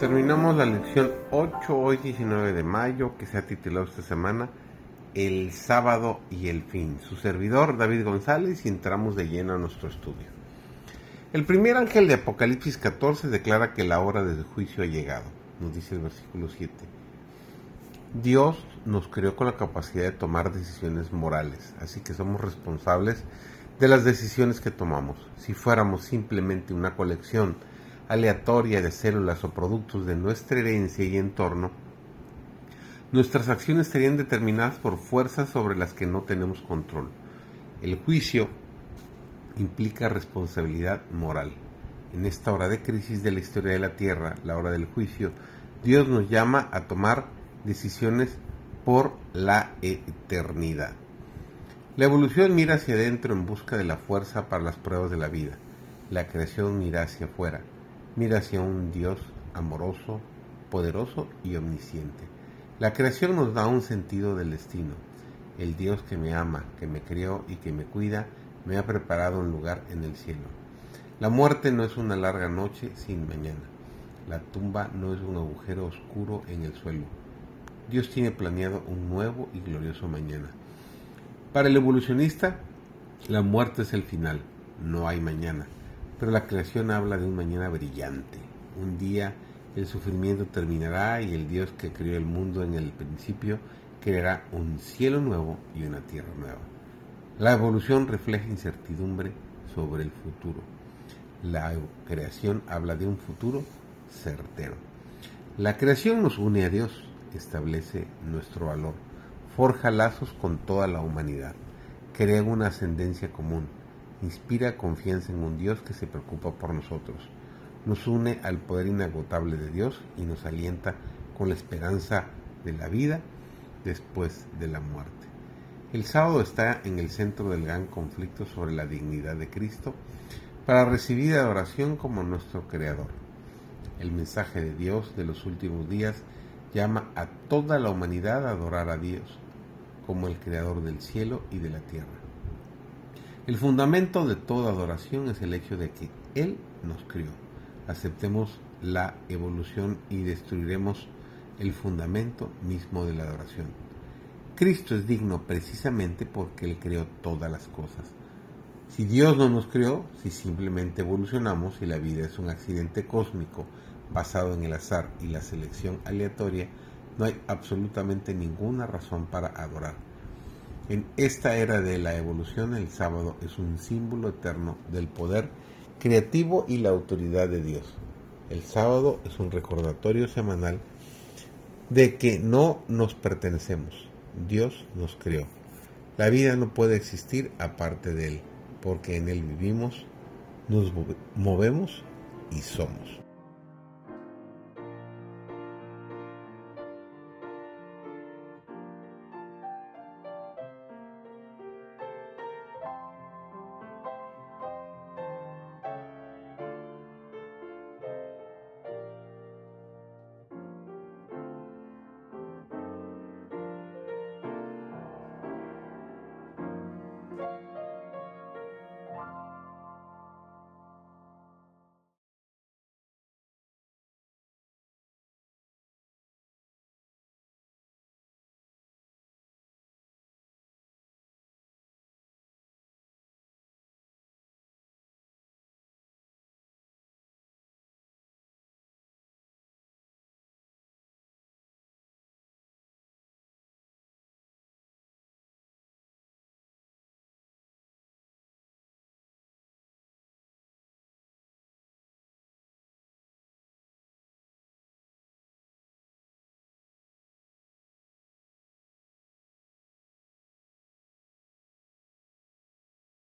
Terminamos la lección 8, hoy 19 de mayo, que se ha titulado esta semana El sábado y el fin. Su servidor David González y entramos de lleno a nuestro estudio. El primer ángel de Apocalipsis 14 declara que la hora del juicio ha llegado, nos dice el versículo 7. Dios nos creó con la capacidad de tomar decisiones morales, así que somos responsables de las decisiones que tomamos. Si fuéramos simplemente una colección aleatoria de células o productos de nuestra herencia y entorno, nuestras acciones estarían determinadas por fuerzas sobre las que no tenemos control. El juicio implica responsabilidad moral. En esta hora de crisis de la historia de la Tierra, la hora del juicio, Dios nos llama a tomar decisiones por la eternidad. La evolución mira hacia adentro en busca de la fuerza para las pruebas de la vida. La creación mira hacia afuera mira hacia un Dios amoroso, poderoso y omnisciente. La creación nos da un sentido del destino. El Dios que me ama, que me crió y que me cuida, me ha preparado un lugar en el cielo. La muerte no es una larga noche sin mañana. La tumba no es un agujero oscuro en el suelo. Dios tiene planeado un nuevo y glorioso mañana. Para el evolucionista, la muerte es el final, no hay mañana. Pero la creación habla de un mañana brillante. Un día el sufrimiento terminará y el Dios que creó el mundo en el principio creará un cielo nuevo y una tierra nueva. La evolución refleja incertidumbre sobre el futuro. La creación habla de un futuro certero. La creación nos une a Dios, establece nuestro valor, forja lazos con toda la humanidad, crea una ascendencia común inspira confianza en un Dios que se preocupa por nosotros, nos une al poder inagotable de Dios y nos alienta con la esperanza de la vida después de la muerte. El sábado está en el centro del gran conflicto sobre la dignidad de Cristo para recibir adoración como nuestro Creador. El mensaje de Dios de los últimos días llama a toda la humanidad a adorar a Dios como el Creador del cielo y de la tierra. El fundamento de toda adoración es el hecho de que Él nos crió. Aceptemos la evolución y destruiremos el fundamento mismo de la adoración. Cristo es digno precisamente porque Él creó todas las cosas. Si Dios no nos creó, si simplemente evolucionamos y la vida es un accidente cósmico basado en el azar y la selección aleatoria, no hay absolutamente ninguna razón para adorar. En esta era de la evolución, el sábado es un símbolo eterno del poder creativo y la autoridad de Dios. El sábado es un recordatorio semanal de que no nos pertenecemos. Dios nos creó. La vida no puede existir aparte de Él, porque en Él vivimos, nos movemos y somos.